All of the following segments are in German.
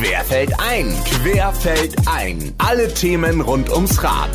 Querfeld ein, Querfeld ein. Alle Themen rund ums Rad.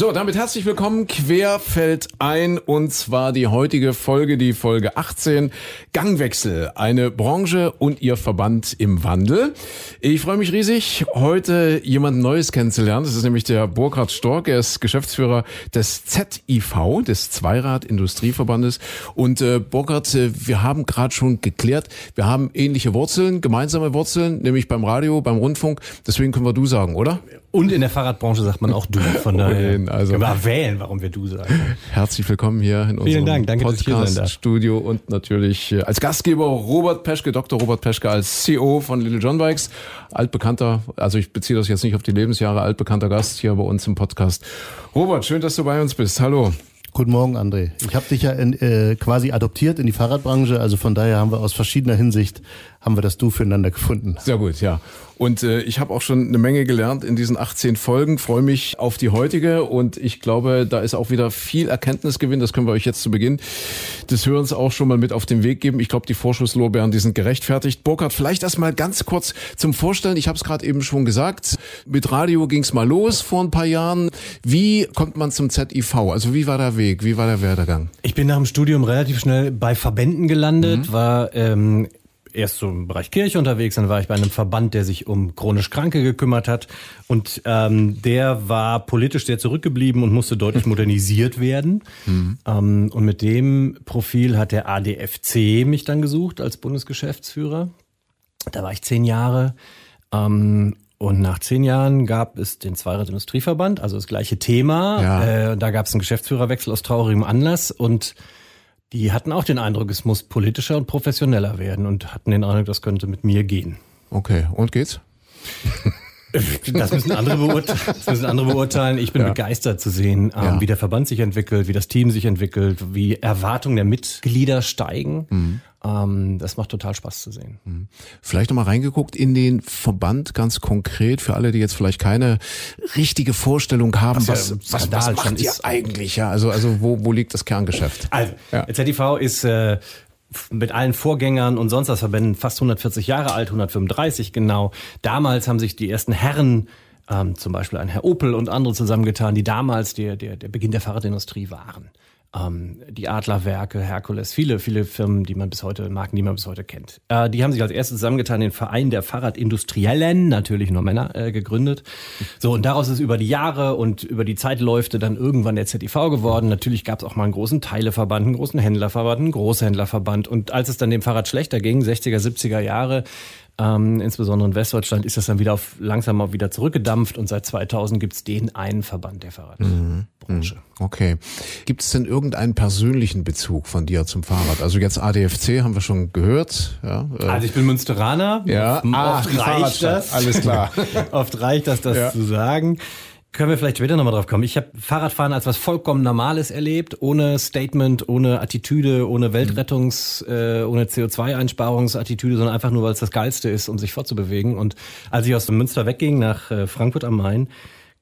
So, damit herzlich willkommen, Querfeld ein und zwar die heutige Folge, die Folge 18, Gangwechsel, eine Branche und ihr Verband im Wandel. Ich freue mich riesig, heute jemand Neues kennenzulernen. Das ist nämlich der Burkhard Stork, er ist Geschäftsführer des ZIV, des Zweirad Industrieverbandes. Und äh, Burkhard, äh, wir haben gerade schon geklärt, wir haben ähnliche Wurzeln, gemeinsame Wurzeln, nämlich beim Radio, beim Rundfunk. Deswegen können wir du sagen, oder? Und in der Fahrradbranche sagt man auch du. Von daher also können wir wählen, warum wir du sagen. Herzlich willkommen hier in unserem Dank. Danke, Podcast-Studio und natürlich äh, als Gastgeber Robert Peschke, Dr. Robert Peschke als CEO von Little John Bikes, altbekannter, also ich beziehe das jetzt nicht auf die Lebensjahre, altbekannter Gast hier bei uns im Podcast. Robert, schön, dass du bei uns bist. Hallo. Guten Morgen, André. Ich habe dich ja in, äh, quasi adoptiert in die Fahrradbranche, also von daher haben wir aus verschiedener Hinsicht haben wir das Du füreinander gefunden. Sehr gut, ja. Und äh, ich habe auch schon eine Menge gelernt in diesen 18 Folgen, freue mich auf die heutige und ich glaube, da ist auch wieder viel Erkenntnisgewinn, das können wir euch jetzt zu Beginn des Hörens auch schon mal mit auf den Weg geben. Ich glaube, die Vorschusslorbeeren, die sind gerechtfertigt. Burkhard, vielleicht erst mal ganz kurz zum Vorstellen, ich habe es gerade eben schon gesagt, mit Radio ging's mal los vor ein paar Jahren. Wie kommt man zum ZIV? Also wie war der Weg, wie war der Werdegang? Ich bin nach dem Studium relativ schnell bei Verbänden gelandet, mhm. war ähm, erst so im Bereich Kirche unterwegs, dann war ich bei einem Verband, der sich um chronisch Kranke gekümmert hat. Und ähm, der war politisch sehr zurückgeblieben und musste deutlich modernisiert werden. Mhm. Ähm, und mit dem Profil hat der ADFC mich dann gesucht als Bundesgeschäftsführer. Da war ich zehn Jahre. Ähm, und nach zehn Jahren gab es den Zweirad-Industrieverband, also das gleiche Thema. Ja. Äh, da gab es einen Geschäftsführerwechsel aus traurigem Anlass und die hatten auch den Eindruck, es muss politischer und professioneller werden und hatten den Eindruck, das könnte mit mir gehen. Okay, und geht's? Das müssen andere, beurteilen. Das müssen andere beurteilen. Ich bin ja. begeistert zu sehen, ähm, ja. wie der Verband sich entwickelt, wie das Team sich entwickelt, wie Erwartungen der Mitglieder steigen. Mhm. Ähm, das macht total Spaß zu sehen. Mhm. Vielleicht nochmal reingeguckt in den Verband ganz konkret für alle, die jetzt vielleicht keine richtige Vorstellung haben, was, was, was, was macht ihr eigentlich? Ja, also, also wo, wo liegt das Kerngeschäft? Also, ja. ZTV ist äh, mit allen Vorgängern und sonst was Verbänden fast 140 Jahre alt, 135 genau. Damals haben sich die ersten Herren ähm, zum Beispiel ein Herr Opel und andere zusammengetan, die damals der, der, der Beginn der Fahrradindustrie waren ähm, die Adlerwerke, Herkules, viele, viele Firmen, die man bis heute, Marken, die man bis heute kennt. Äh, die haben sich als erstes zusammengetan, den Verein der Fahrradindustriellen, natürlich nur Männer, äh, gegründet. So, und daraus ist über die Jahre und über die Zeitläufe dann irgendwann der ZIV geworden. Natürlich gab es auch mal einen großen Teileverband, einen großen Händlerverband, einen Großhändlerverband. Und als es dann dem Fahrrad schlechter ging, 60er, 70er Jahre, ähm, insbesondere in Westdeutschland ist das dann wieder auf, langsam mal wieder zurückgedampft und seit 2000 gibt es den einen Verband der Fahrradbranche. Mhm. mhm. Okay. Gibt es denn irgendeinen persönlichen Bezug von dir zum Fahrrad? Also jetzt ADFC haben wir schon gehört. Ja, äh also ich bin Münsteraner. Ja, oft ah, reicht das. Alles klar. oft reicht das, das ja. zu sagen. Können wir vielleicht später nochmal drauf kommen. Ich habe Fahrradfahren als was vollkommen Normales erlebt, ohne Statement, ohne Attitüde, ohne Weltrettungs-, äh, ohne CO2-Einsparungsattitüde, sondern einfach nur, weil es das Geilste ist, um sich fortzubewegen. Und als ich aus dem Münster wegging nach äh, Frankfurt am Main,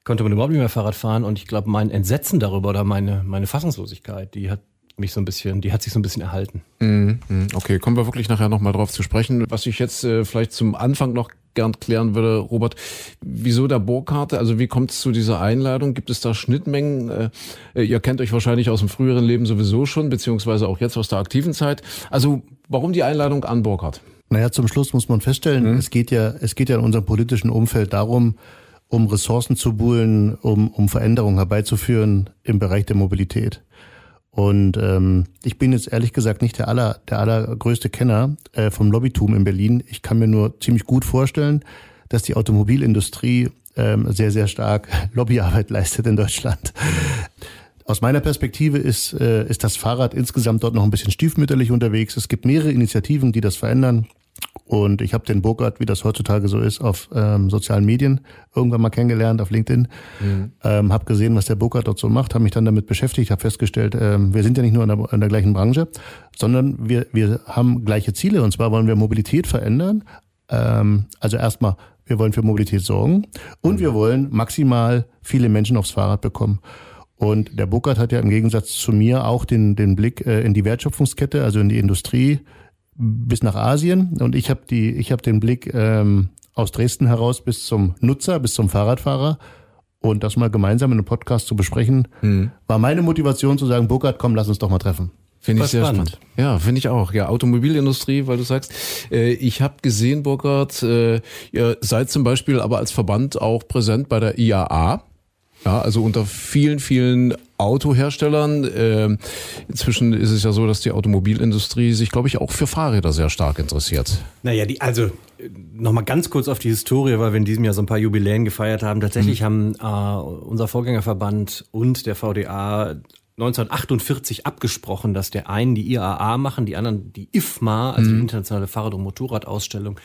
konnte man überhaupt nicht mehr Fahrrad fahren. Und ich glaube, mein Entsetzen darüber oder meine, meine Fassungslosigkeit, die hat mich so ein bisschen, die hat sich so ein bisschen erhalten. Mhm, mhm. Okay, kommen wir wirklich nachher nochmal drauf zu sprechen. Was ich jetzt äh, vielleicht zum Anfang noch gern klären würde, Robert, wieso der Burgkarte? Also wie kommt es zu dieser Einladung? Gibt es da Schnittmengen? Äh, ihr kennt euch wahrscheinlich aus dem früheren Leben sowieso schon, beziehungsweise auch jetzt aus der aktiven Zeit. Also warum die Einladung an Burkhardt? Naja, zum Schluss muss man feststellen, mhm. es geht ja, es geht ja in unserem politischen Umfeld darum, um Ressourcen zu buhlen, um, um Veränderungen herbeizuführen im Bereich der Mobilität. Und ähm, ich bin jetzt ehrlich gesagt nicht der aller, der allergrößte Kenner äh, vom Lobbytum in Berlin. Ich kann mir nur ziemlich gut vorstellen, dass die Automobilindustrie ähm, sehr, sehr stark Lobbyarbeit leistet in Deutschland. Aus meiner Perspektive ist, äh, ist das Fahrrad insgesamt dort noch ein bisschen stiefmütterlich unterwegs. Es gibt mehrere Initiativen, die das verändern. Und ich habe den Burkhardt, wie das heutzutage so ist, auf ähm, sozialen Medien irgendwann mal kennengelernt, auf LinkedIn. Mhm. Ähm, habe gesehen, was der Burkhardt dort so macht, habe mich dann damit beschäftigt, habe festgestellt, ähm, wir sind ja nicht nur in der, in der gleichen Branche, sondern wir, wir haben gleiche Ziele. Und zwar wollen wir Mobilität verändern. Ähm, also erstmal, wir wollen für Mobilität sorgen und mhm. wir wollen maximal viele Menschen aufs Fahrrad bekommen. Und der Burkhardt hat ja im Gegensatz zu mir auch den, den Blick äh, in die Wertschöpfungskette, also in die Industrie, bis nach Asien und ich habe die, ich habe den Blick ähm, aus Dresden heraus bis zum Nutzer, bis zum Fahrradfahrer. Und das mal gemeinsam in einem Podcast zu besprechen, mhm. war meine Motivation zu sagen, Burkhard, komm, lass uns doch mal treffen. Finde ich sehr spannend. spannend. Ja, finde ich auch. Ja, Automobilindustrie, weil du sagst, äh, ich habe gesehen, Burkhard, äh, ihr seid zum Beispiel aber als Verband auch präsent bei der IAA. Ja, also unter vielen, vielen Autoherstellern. Äh, inzwischen ist es ja so, dass die Automobilindustrie sich, glaube ich, auch für Fahrräder sehr stark interessiert. Naja, die, also nochmal ganz kurz auf die Historie, weil wir in diesem Jahr so ein paar Jubiläen gefeiert haben. Tatsächlich mhm. haben äh, unser Vorgängerverband und der VDA 1948 abgesprochen, dass der einen die IAA machen, die anderen die IFMA, also mhm. die Internationale Fahrrad- und Motorradausstellung.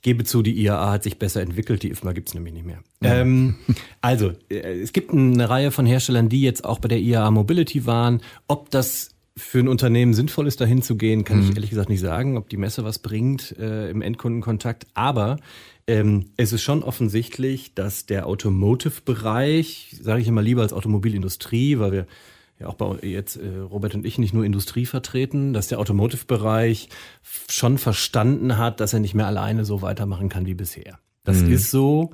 Ich gebe zu, die IAA hat sich besser entwickelt, die IFMA gibt's nämlich nicht mehr. Ja. Ähm, also, äh, es gibt eine Reihe von Herstellern, die jetzt auch bei der IAA Mobility waren. Ob das für ein Unternehmen sinnvoll ist, dahin zu gehen, kann mhm. ich ehrlich gesagt nicht sagen, ob die Messe was bringt äh, im Endkundenkontakt. Aber ähm, es ist schon offensichtlich, dass der Automotive-Bereich, sage ich immer lieber als Automobilindustrie, weil wir ja auch bei jetzt äh, Robert und ich nicht nur Industrie vertreten, dass der Automotive-Bereich schon verstanden hat, dass er nicht mehr alleine so weitermachen kann wie bisher. Das mhm. ist so.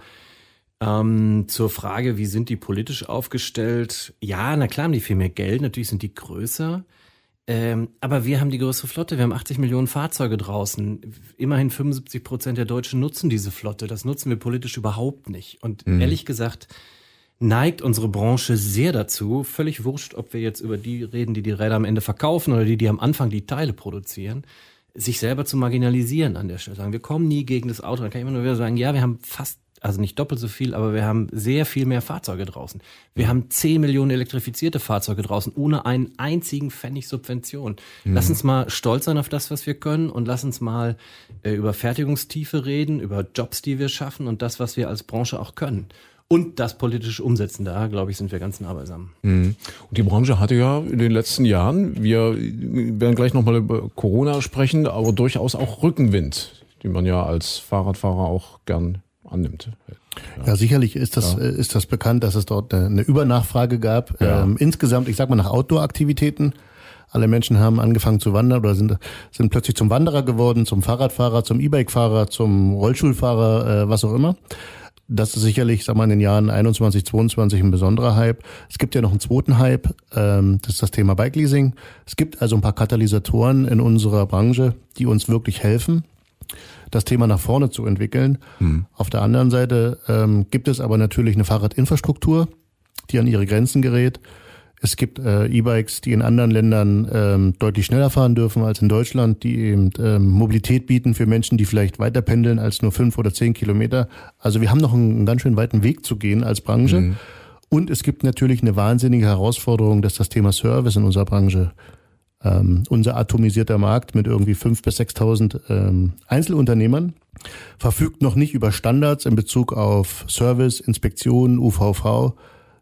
Ähm, zur Frage, wie sind die politisch aufgestellt? Ja, na klar haben die viel mehr Geld, natürlich sind die größer. Ähm, aber wir haben die größere Flotte, wir haben 80 Millionen Fahrzeuge draußen. Immerhin 75 Prozent der Deutschen nutzen diese Flotte. Das nutzen wir politisch überhaupt nicht. Und mhm. ehrlich gesagt, neigt unsere Branche sehr dazu, völlig wurscht, ob wir jetzt über die reden, die die Räder am Ende verkaufen oder die, die am Anfang die Teile produzieren, sich selber zu marginalisieren an der Stelle. Sagen, wir kommen nie gegen das Auto. Dann kann ich immer nur wieder sagen, ja, wir haben fast also nicht doppelt so viel, aber wir haben sehr viel mehr Fahrzeuge draußen. Wir haben 10 Millionen elektrifizierte Fahrzeuge draußen, ohne einen einzigen Pfennig Subvention. Mhm. Lass uns mal stolz sein auf das, was wir können und lass uns mal äh, über Fertigungstiefe reden, über Jobs, die wir schaffen und das, was wir als Branche auch können und das politische Umsetzen. Da, glaube ich, sind wir ganz nah beisammen. Mhm. Und die Branche hatte ja in den letzten Jahren, wir werden gleich nochmal über Corona sprechen, aber durchaus auch Rückenwind, den man ja als Fahrradfahrer auch gern annimmt. Ja. ja, sicherlich ist das, ja. ist das bekannt, dass es dort eine, Übernachfrage gab. Ja. Ähm, insgesamt, ich sag mal, nach Outdoor-Aktivitäten. Alle Menschen haben angefangen zu wandern oder sind, sind plötzlich zum Wanderer geworden, zum Fahrradfahrer, zum E-Bike-Fahrer, zum Rollschulfahrer, äh, was auch immer. Das ist sicherlich, sag mal, in den Jahren 21, 22 ein besonderer Hype. Es gibt ja noch einen zweiten Hype, ähm, das ist das Thema Bike Leasing. Es gibt also ein paar Katalysatoren in unserer Branche, die uns wirklich helfen, das Thema nach vorne zu entwickeln. Hm. Auf der anderen Seite ähm, gibt es aber natürlich eine Fahrradinfrastruktur, die an ihre Grenzen gerät. Es gibt äh, E-Bikes, die in anderen Ländern ähm, deutlich schneller fahren dürfen als in Deutschland, die eben ähm, Mobilität bieten für Menschen, die vielleicht weiter pendeln als nur fünf oder zehn Kilometer. Also wir haben noch einen, einen ganz schön weiten Weg zu gehen als Branche. Mhm. Und es gibt natürlich eine wahnsinnige Herausforderung, dass das Thema Service in unserer Branche ähm, unser atomisierter Markt mit irgendwie fünf bis sechstausend ähm, Einzelunternehmern verfügt noch nicht über Standards in Bezug auf Service, Inspektion, UVV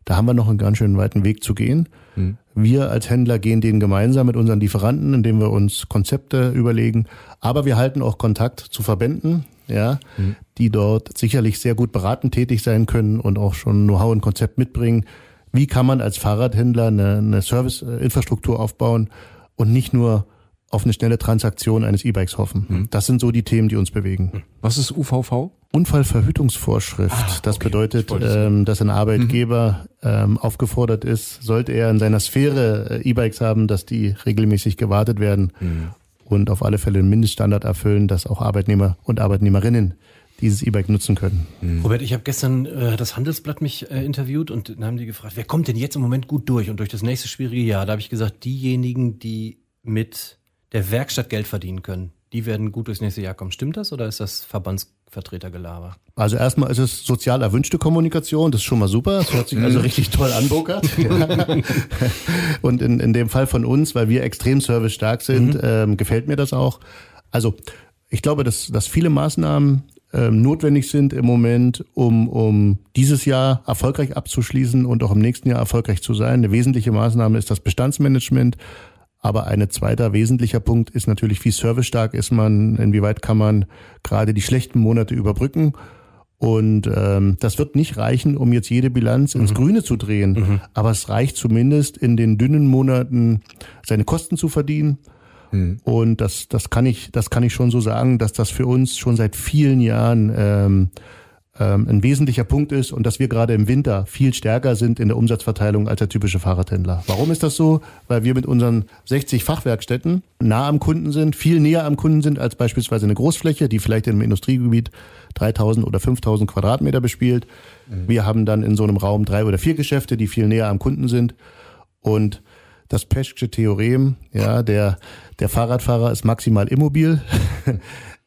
da haben wir noch einen ganz schön weiten Weg zu gehen. Mhm. Wir als Händler gehen den gemeinsam mit unseren Lieferanten, indem wir uns Konzepte überlegen. Aber wir halten auch Kontakt zu Verbänden, ja, mhm. die dort sicherlich sehr gut beratend tätig sein können und auch schon Know-how und Konzept mitbringen. Wie kann man als Fahrradhändler eine, eine Serviceinfrastruktur aufbauen und nicht nur auf eine schnelle Transaktion eines E-Bikes hoffen. Mhm. Das sind so die Themen, die uns bewegen. Was ist UVV? Unfallverhütungsvorschrift. Ah, das okay. bedeutet, ähm, dass ein Arbeitgeber mhm. ähm, aufgefordert ist, sollte er in seiner Sphäre äh, E-Bikes haben, dass die regelmäßig gewartet werden mhm. und auf alle Fälle einen Mindeststandard erfüllen, dass auch Arbeitnehmer und Arbeitnehmerinnen dieses E-Bike nutzen können. Mhm. Robert, ich habe gestern äh, das Handelsblatt mich äh, interviewt und dann haben die gefragt, wer kommt denn jetzt im Moment gut durch und durch das nächste schwierige Jahr? Da habe ich gesagt, diejenigen, die mit der Werkstatt Geld verdienen können, die werden gut durchs nächste Jahr kommen. Stimmt das oder ist das Verbandsvertretergelaber? Also erstmal ist es sozial erwünschte Kommunikation, das ist schon mal super. Das hört sich also mhm. richtig toll an, Burkhard. Und in, in dem Fall von uns, weil wir extrem servicestark sind, mhm. ähm, gefällt mir das auch. Also ich glaube, dass, dass viele Maßnahmen ähm, notwendig sind im Moment, um, um dieses Jahr erfolgreich abzuschließen und auch im nächsten Jahr erfolgreich zu sein. Eine wesentliche Maßnahme ist das Bestandsmanagement. Aber ein zweiter wesentlicher Punkt ist natürlich, wie servicestark ist man, inwieweit kann man gerade die schlechten Monate überbrücken. Und ähm, das wird nicht reichen, um jetzt jede Bilanz ins mhm. Grüne zu drehen. Mhm. Aber es reicht zumindest in den dünnen Monaten seine Kosten zu verdienen Mhm. Und das, das kann ich, das kann ich schon so sagen, dass das für uns schon seit vielen Jahren ähm, ähm, ein wesentlicher Punkt ist und dass wir gerade im Winter viel stärker sind in der Umsatzverteilung als der typische Fahrradhändler. Warum ist das so? Weil wir mit unseren 60 Fachwerkstätten nah am Kunden sind, viel näher am Kunden sind als beispielsweise eine Großfläche, die vielleicht im Industriegebiet 3000 oder 5000 Quadratmeter bespielt. Mhm. Wir haben dann in so einem Raum drei oder vier Geschäfte, die viel näher am Kunden sind und das Peschke Theorem, ja, der, der Fahrradfahrer ist maximal immobil.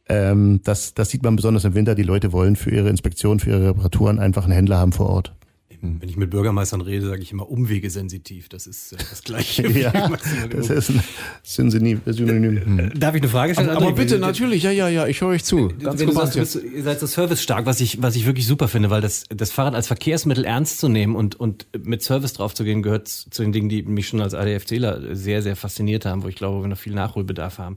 Ähm, das, das sieht man besonders im Winter. Die Leute wollen für ihre Inspektion, für ihre Reparaturen einfach einen Händler haben vor Ort. Wenn ich mit Bürgermeistern rede, sage ich immer Umwege sensitiv. Das ist äh, das Gleiche. ja, das ist ein Synonym. Synonym. Äh, darf ich eine Frage stellen? Aber, aber bitte, natürlich, ja, ja, ja, ich höre euch zu. Ganz Wenn du sagst, bist, ihr seid so servicestark, was ich, was ich wirklich super finde, weil das, das Fahrrad als Verkehrsmittel ernst zu nehmen und, und mit Service drauf zu gehen, gehört zu den Dingen, die mich schon als ADFCler sehr, sehr fasziniert haben, wo ich glaube, wir noch viel Nachholbedarf haben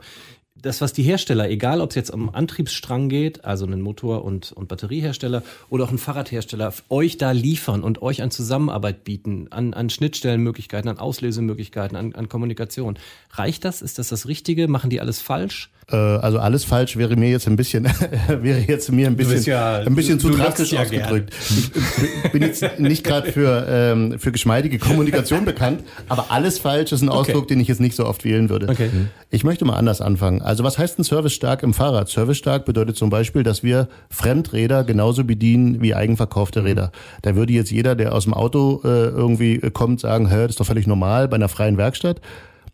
das, was die Hersteller, egal ob es jetzt um Antriebsstrang geht, also einen Motor- und, und Batteriehersteller oder auch ein Fahrradhersteller, euch da liefern und euch an Zusammenarbeit bieten, an, an Schnittstellenmöglichkeiten, an Auslesemöglichkeiten, an, an Kommunikation. Reicht das? Ist das das Richtige? Machen die alles falsch? Äh, also alles falsch wäre mir jetzt ein bisschen wäre jetzt mir ein bisschen ja, ein bisschen zu drastisch ja ausgedrückt. Ich bin jetzt nicht gerade für ähm, für geschmeidige Kommunikation bekannt, aber alles falsch ist ein Ausdruck, okay. den ich jetzt nicht so oft wählen würde. Okay. Ich möchte mal anders anfangen. Also was heißt ein Service stark im Fahrrad? Service stark bedeutet zum Beispiel, dass wir Fremdräder genauso bedienen wie eigenverkaufte Räder. Da würde jetzt jeder, der aus dem Auto äh, irgendwie kommt, sagen, hä, das ist doch völlig normal bei einer freien Werkstatt.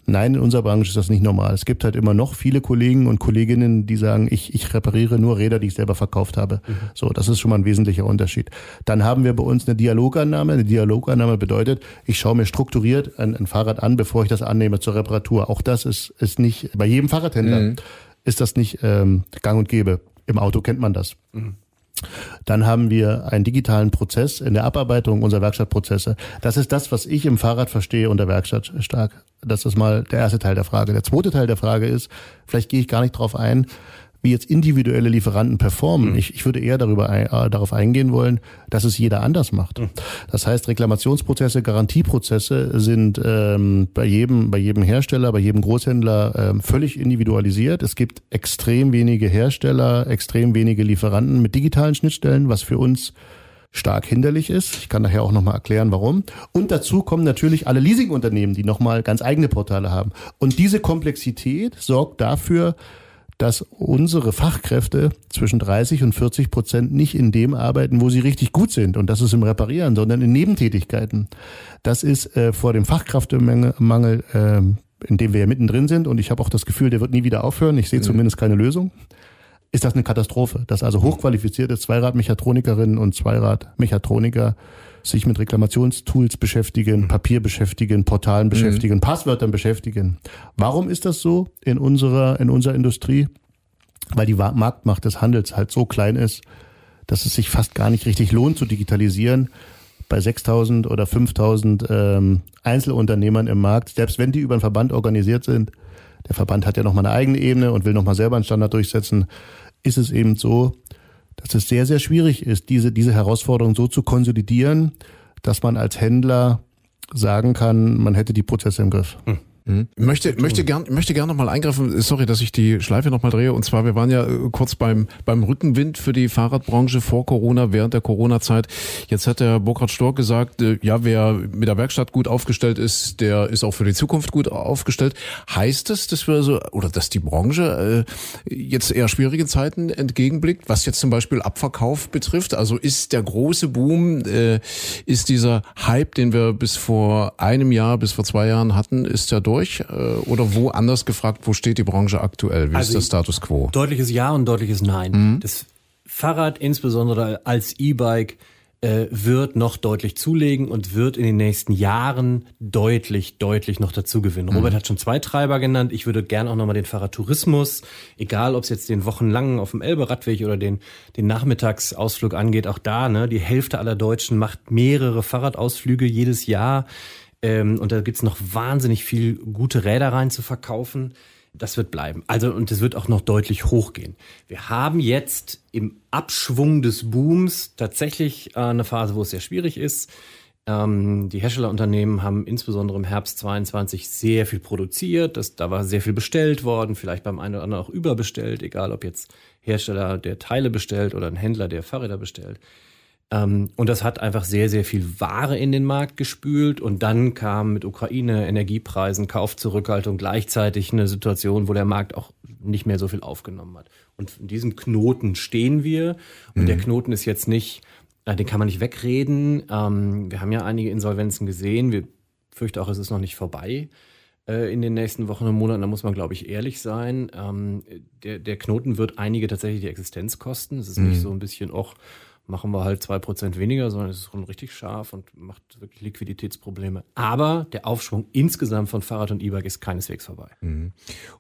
Nein, in unserer Branche ist das nicht normal. Es gibt halt immer noch viele Kollegen und Kolleginnen, die sagen, ich, ich repariere nur Räder, die ich selber verkauft habe. Mhm. So, das ist schon mal ein wesentlicher Unterschied. Dann haben wir bei uns eine Dialogannahme. Eine Dialogannahme bedeutet, ich schaue mir strukturiert ein, ein Fahrrad an, bevor ich das annehme zur Reparatur. Auch das ist, ist nicht, bei jedem Fahrradhändler mhm. ist das nicht ähm, gang und gäbe. Im Auto kennt man das. Mhm. Dann haben wir einen digitalen Prozess in der Abarbeitung unserer Werkstattprozesse. Das ist das, was ich im Fahrrad verstehe unter Werkstatt stark. Das ist mal der erste Teil der Frage. Der zweite Teil der Frage ist, vielleicht gehe ich gar nicht drauf ein, wie jetzt individuelle Lieferanten performen. Mhm. Ich, ich würde eher darüber ein, äh, darauf eingehen wollen, dass es jeder anders macht. Mhm. Das heißt, Reklamationsprozesse, Garantieprozesse sind ähm, bei jedem bei jedem Hersteller, bei jedem Großhändler ähm, völlig individualisiert. Es gibt extrem wenige Hersteller, extrem wenige Lieferanten mit digitalen Schnittstellen, was für uns stark hinderlich ist. Ich kann nachher auch nochmal erklären, warum. Und dazu kommen natürlich alle Leasingunternehmen, die nochmal ganz eigene Portale haben. Und diese Komplexität sorgt dafür, dass unsere Fachkräfte zwischen 30 und 40 Prozent nicht in dem arbeiten, wo sie richtig gut sind. Und das ist im Reparieren, sondern in Nebentätigkeiten. Das ist äh, vor dem Fachkräftemangel, äh, in dem wir ja mittendrin sind. Und ich habe auch das Gefühl, der wird nie wieder aufhören. Ich sehe mhm. zumindest keine Lösung. Ist das eine Katastrophe, dass also hochqualifizierte Zweiradmechatronikerinnen und Zweiradmechatroniker sich mit Reklamationstools beschäftigen, mhm. Papier beschäftigen, Portalen beschäftigen, mhm. Passwörtern beschäftigen. Warum ist das so in unserer, in unserer Industrie? Weil die Marktmacht des Handels halt so klein ist, dass es sich fast gar nicht richtig lohnt zu digitalisieren. Bei 6000 oder 5000 ähm, Einzelunternehmern im Markt, selbst wenn die über einen Verband organisiert sind, der Verband hat ja nochmal eine eigene Ebene und will nochmal selber einen Standard durchsetzen, ist es eben so, dass es sehr, sehr schwierig ist, diese, diese Herausforderung so zu konsolidieren, dass man als Händler sagen kann, man hätte die Prozesse im Griff. Hm. Mhm. Möchte, möchte gern, möchte gern nochmal eingreifen. Sorry, dass ich die Schleife nochmal drehe. Und zwar, wir waren ja äh, kurz beim, beim Rückenwind für die Fahrradbranche vor Corona, während der Corona-Zeit. Jetzt hat der Burkhard Stork gesagt, äh, ja, wer mit der Werkstatt gut aufgestellt ist, der ist auch für die Zukunft gut aufgestellt. Heißt das, dass wir so, oder dass die Branche äh, jetzt eher schwierigen Zeiten entgegenblickt, was jetzt zum Beispiel Abverkauf betrifft? Also ist der große Boom, äh, ist dieser Hype, den wir bis vor einem Jahr, bis vor zwei Jahren hatten, ist ja durch? Durch? Äh, oder wo anders gefragt, wo steht die Branche aktuell? Wie also ist der Status quo? Deutliches Ja und deutliches Nein. Mhm. Das Fahrrad, insbesondere als E-Bike, äh, wird noch deutlich zulegen und wird in den nächsten Jahren deutlich, deutlich noch dazu gewinnen. Mhm. Robert hat schon zwei Treiber genannt. Ich würde gerne auch nochmal den Fahrradtourismus, egal ob es jetzt den wochenlangen auf dem Elbe-Radweg oder den, den Nachmittagsausflug angeht, auch da, ne, die Hälfte aller Deutschen macht mehrere Fahrradausflüge jedes Jahr. Ähm, und da gibt's noch wahnsinnig viel gute Räder rein zu verkaufen. Das wird bleiben. Also, und es wird auch noch deutlich hochgehen. Wir haben jetzt im Abschwung des Booms tatsächlich äh, eine Phase, wo es sehr schwierig ist. Ähm, die Herstellerunternehmen haben insbesondere im Herbst 22 sehr viel produziert. Das, da war sehr viel bestellt worden, vielleicht beim einen oder anderen auch überbestellt, egal ob jetzt Hersteller, der Teile bestellt oder ein Händler, der Fahrräder bestellt. Ähm, und das hat einfach sehr, sehr viel Ware in den Markt gespült. Und dann kam mit Ukraine, Energiepreisen, Kaufzurückhaltung gleichzeitig eine Situation, wo der Markt auch nicht mehr so viel aufgenommen hat. Und in diesem Knoten stehen wir. Und mhm. der Knoten ist jetzt nicht, äh, den kann man nicht wegreden. Ähm, wir haben ja einige Insolvenzen gesehen. Wir fürchten auch, es ist noch nicht vorbei äh, in den nächsten Wochen und Monaten. Da muss man, glaube ich, ehrlich sein. Ähm, der, der Knoten wird einige tatsächlich die Existenz kosten. Es ist mhm. nicht so ein bisschen auch machen wir halt zwei Prozent weniger, sondern es ist schon richtig scharf und macht wirklich Liquiditätsprobleme. Aber der Aufschwung insgesamt von Fahrrad und E-Bike ist keineswegs vorbei. Mhm.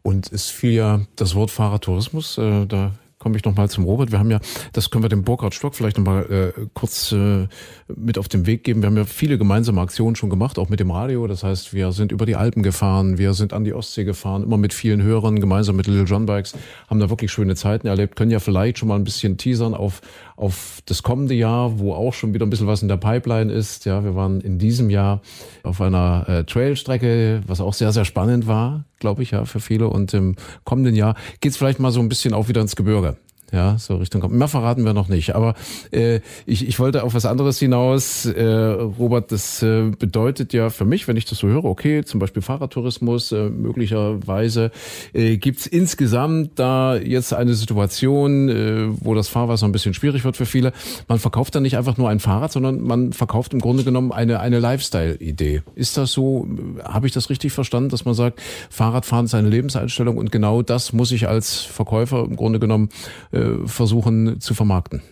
Und es fiel ja das Wort Fahrradtourismus, äh, da komme ich nochmal zum Robert. Wir haben ja, das können wir dem Burkhard Stock vielleicht nochmal äh, kurz äh, mit auf den Weg geben. Wir haben ja viele gemeinsame Aktionen schon gemacht, auch mit dem Radio. Das heißt, wir sind über die Alpen gefahren, wir sind an die Ostsee gefahren, immer mit vielen Hörern, gemeinsam mit Little John Bikes, haben da wirklich schöne Zeiten erlebt, können ja vielleicht schon mal ein bisschen teasern auf, auf das kommende Jahr, wo auch schon wieder ein bisschen was in der Pipeline ist. Ja, wir waren in diesem Jahr auf einer äh, Trailstrecke, was auch sehr, sehr spannend war, glaube ich, ja, für viele. Und im kommenden Jahr geht's vielleicht mal so ein bisschen auch wieder ins Gebirge. Ja, so Richtung. Mehr verraten wir noch nicht. Aber äh, ich, ich wollte auf was anderes hinaus. Äh, Robert, das äh, bedeutet ja für mich, wenn ich das so höre, okay, zum Beispiel Fahrradtourismus, äh, möglicherweise äh, gibt insgesamt da jetzt eine Situation, äh, wo das Fahrwasser ein bisschen schwierig wird für viele. Man verkauft dann nicht einfach nur ein Fahrrad, sondern man verkauft im Grunde genommen eine, eine Lifestyle-Idee. Ist das so? Habe ich das richtig verstanden, dass man sagt, Fahrradfahren ist eine Lebenseinstellung und genau das muss ich als Verkäufer im Grunde genommen äh, versuchen zu vermarkten.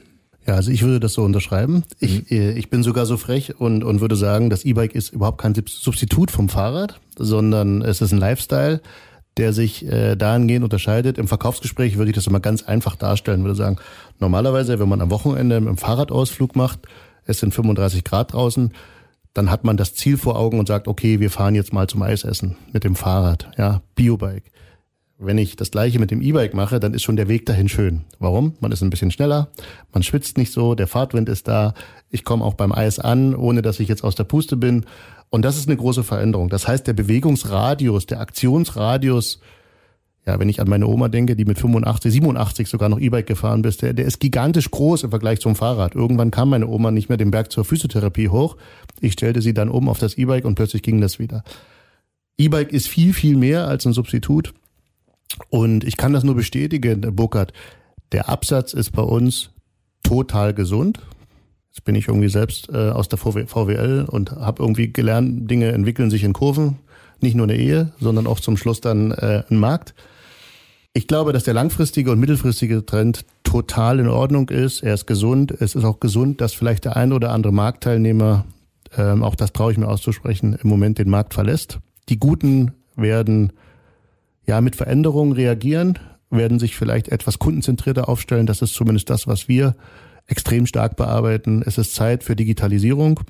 Ja, also ich würde das so unterschreiben. Ich, mhm. Äh, ich bin sogar so frech und, und würde sagen, das E-Bike ist überhaupt kein Substitut vom Fahrrad, sondern es ist ein Lifestyle, der sich äh, dahingehend unterscheidet. Im Verkaufsgespräch würde ich das immer ganz einfach darstellen, würde sagen, normalerweise, wenn man am Wochenende einen Fahrradausflug macht, es sind 35 Grad draußen, dann hat man das Ziel vor Augen und sagt, okay, wir fahren jetzt mal zum Eisessen mit dem Fahrrad, ja, Biobike. Wenn ich das gleiche mit dem E-Bike mache, dann ist schon der Weg dahin schön. Warum? Man ist ein bisschen schneller, man schwitzt nicht so, der Fahrtwind ist da, ich komme auch beim Eis an, ohne dass ich jetzt aus der Puste bin. Und das ist eine große Veränderung. Das heißt, der Bewegungsradius, der Aktionsradius, ja, wenn ich an meine Oma denke, die mit 85, 87 sogar noch E-Bike gefahren bist, der, der ist gigantisch groß im Vergleich zum Fahrrad. Irgendwann kam meine Oma nicht mehr den Berg zur Physiotherapie hoch. Ich stellte sie dann um auf das E-Bike und plötzlich ging das wieder. E-Bike ist viel, viel mehr als ein Substitut. Und ich kann das nur bestätigen, Burkhard. Der Absatz ist bei uns total gesund. Jetzt bin ich irgendwie selbst äh, aus der VWL und habe irgendwie gelernt, Dinge entwickeln sich in Kurven. Nicht nur eine Ehe, sondern auch zum Schluss dann äh, ein Markt. Ich glaube, dass der langfristige und mittelfristige Trend total in Ordnung ist. Er ist gesund. Es ist auch gesund, dass vielleicht der ein oder andere Marktteilnehmer, ähm, auch das traue ich mir auszusprechen, im Moment den Markt verlässt. Die Guten werden ja mit Veränderungen reagieren, werden sich vielleicht etwas kundenzentrierter aufstellen. Das ist zumindest das, was wir extrem stark bearbeiten. Es ist Zeit für Digitalisierung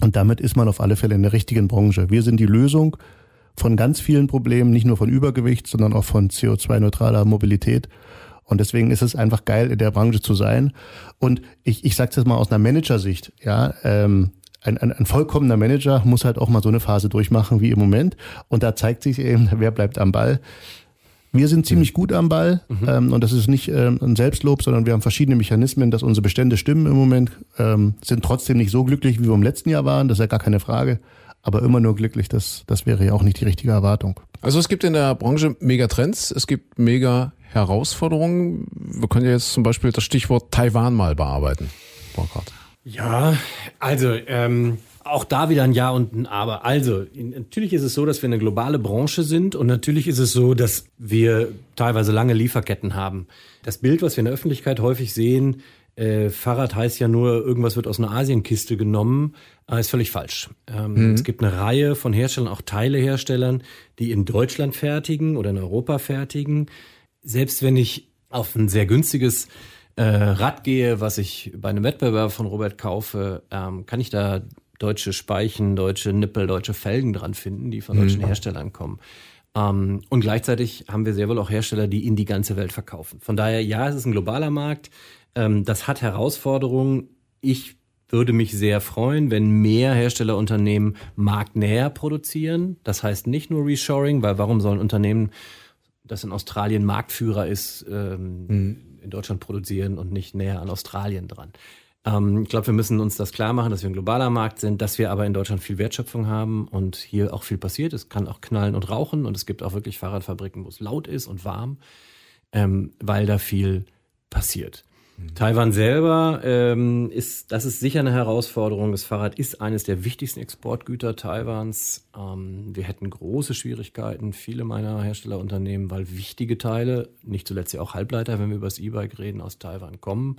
und damit ist man auf alle Fälle in der richtigen Branche. Wir sind die Lösung von ganz vielen Problemen, nicht nur von Übergewicht, sondern auch von CO2-neutraler Mobilität. Und deswegen ist es einfach geil, in der Branche zu sein. Und ich, ich sage das mal aus einer Managersicht, ja, ähm, ein, ein, ein vollkommener Manager muss halt auch mal so eine Phase durchmachen wie im Moment. Und da zeigt sich eben, wer bleibt am Ball. Wir sind ziemlich gut am Ball mhm. ähm, und das ist nicht ähm, ein Selbstlob, sondern wir haben verschiedene Mechanismen, dass unsere Bestände stimmen im Moment, ähm, sind trotzdem nicht so glücklich, wie wir im letzten Jahr waren, das ist ja gar keine Frage, aber immer nur glücklich, das, das wäre ja auch nicht die richtige Erwartung. Also es gibt in der Branche Megatrends, es gibt mega Herausforderungen. Wir können ja jetzt zum Beispiel das Stichwort Taiwan mal bearbeiten. Burkhard. Ja, also ähm, auch da wieder ein Ja und ein Aber. Also, natürlich ist es so, dass wir eine globale Branche sind und natürlich ist es so, dass wir teilweise lange Lieferketten haben. Das Bild, was wir in der Öffentlichkeit häufig sehen, äh, Fahrrad heißt ja nur, irgendwas wird aus einer Asienkiste genommen, äh, ist völlig falsch. Ähm, mhm. Es gibt eine Reihe von Herstellern, auch Teileherstellern, die in Deutschland fertigen oder in Europa fertigen. Selbst wenn ich auf ein sehr günstiges äh, Rad gehe, was ich bei einem Wettbewerb von Robert kaufe, ähm, kann ich da deutsche Speichen, deutsche Nippel, deutsche Felgen dran finden, die von deutschen mhm. Herstellern kommen. Ähm, und gleichzeitig haben wir sehr wohl auch Hersteller, die in die ganze Welt verkaufen. Von daher, ja, es ist ein globaler Markt. Ähm, das hat Herausforderungen. Ich würde mich sehr freuen, wenn mehr Herstellerunternehmen marktnäher produzieren. Das heißt nicht nur Reshoring, weil warum sollen Unternehmen, das in Australien Marktführer ist, ähm, mhm. in Deutschland produzieren und nicht näher an Australien dran? Ähm, ich glaube, wir müssen uns das klar machen, dass wir ein globaler Markt sind, dass wir aber in Deutschland viel Wertschöpfung haben und hier auch viel passiert. Es kann auch knallen und rauchen und es gibt auch wirklich Fahrradfabriken, wo es laut ist und warm, ähm, weil da viel passiert. Taiwan selber ähm, ist, das ist sicher eine Herausforderung. Das Fahrrad ist eines der wichtigsten Exportgüter Taiwans. Ähm, wir hätten große Schwierigkeiten, viele meiner Herstellerunternehmen, weil wichtige Teile, nicht zuletzt ja auch Halbleiter, wenn wir über das E-Bike reden, aus Taiwan kommen.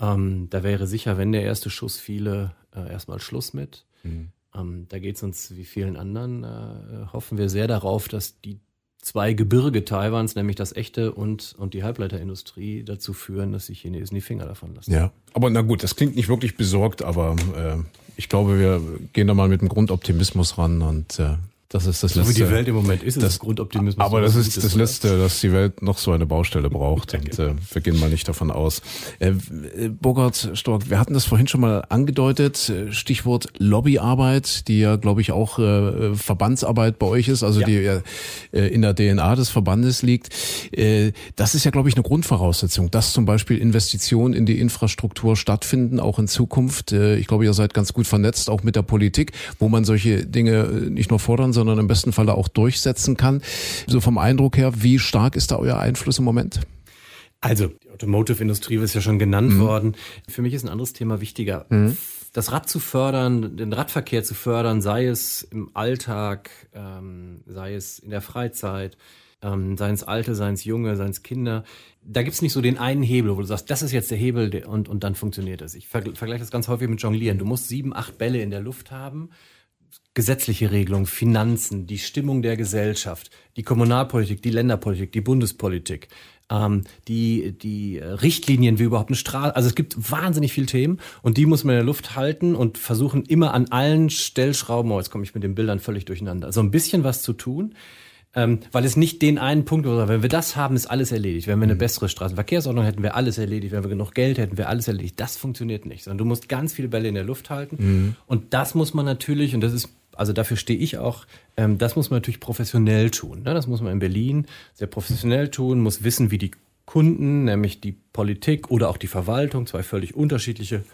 Ähm, da wäre sicher, wenn der erste Schuss fiele, äh, erstmal Schluss mit. Mhm. Ähm, da geht es uns wie vielen anderen. Äh, hoffen wir sehr darauf, dass die zwei Gebirge Taiwans, nämlich das echte und, und die Halbleiterindustrie, dazu führen, dass die Chinesen die Finger davon lassen. Ja, aber na gut, das klingt nicht wirklich besorgt, aber äh, ich glaube, wir gehen da mal mit einem Grundoptimismus ran und äh, das ist das so letzte. Wie die Welt im Moment ist, ist das Grundoptimismus. Aber das ist das letzte, dass die Welt noch so eine Baustelle braucht. und äh, wir gehen mal nicht davon aus. Äh, Burkhard Stork, wir hatten das vorhin schon mal angedeutet. Stichwort Lobbyarbeit, die ja, glaube ich, auch äh, Verbandsarbeit bei euch ist, also ja. die äh, in der DNA des Verbandes liegt. Äh, das ist ja, glaube ich, eine Grundvoraussetzung, dass zum Beispiel Investitionen in die Infrastruktur stattfinden, auch in Zukunft. Äh, ich glaube, ihr seid ganz gut vernetzt, auch mit der Politik, wo man solche Dinge äh, nicht nur fordern, sondern im besten Falle auch durchsetzen kann. So vom Eindruck her, wie stark ist da euer Einfluss im Moment? Also, die Automotive-Industrie ist ja schon genannt mhm. worden. Für mich ist ein anderes Thema wichtiger. Mhm. Das Rad zu fördern, den Radverkehr zu fördern, sei es im Alltag, ähm, sei es in der Freizeit, ähm, seien es Alte, seien es Junge, seien es Kinder. Da gibt's nicht so den einen Hebel, wo du sagst, das ist jetzt der Hebel der, und, und dann funktioniert das. Ich vergleiche das ganz häufig mit Jonglieren. Du musst sieben, acht Bälle in der Luft haben gesetzliche Regelungen, Finanzen, die Stimmung der Gesellschaft, die Kommunalpolitik, die Länderpolitik, die Bundespolitik, ähm, die, die Richtlinien, wie überhaupt eine Straße. Also es gibt wahnsinnig viele Themen und die muss man in der Luft halten und versuchen immer an allen Stellschrauben, oh, jetzt komme ich mit den Bildern völlig durcheinander, so ein bisschen was zu tun. Ähm, weil es nicht den einen Punkt, oder wenn wir das haben, ist alles erledigt. Wenn wir eine mhm. bessere Straßenverkehrsordnung hätten, wir alles erledigt. Wenn wir genug Geld hätten, wir alles erledigt. Das funktioniert nicht, sondern du musst ganz viele Bälle in der Luft halten. Mhm. Und das muss man natürlich, und das ist also dafür stehe ich auch, ähm, das muss man natürlich professionell tun. Ne? Das muss man in Berlin sehr professionell tun, muss wissen, wie die Kunden, nämlich die Politik oder auch die Verwaltung, zwei völlig unterschiedliche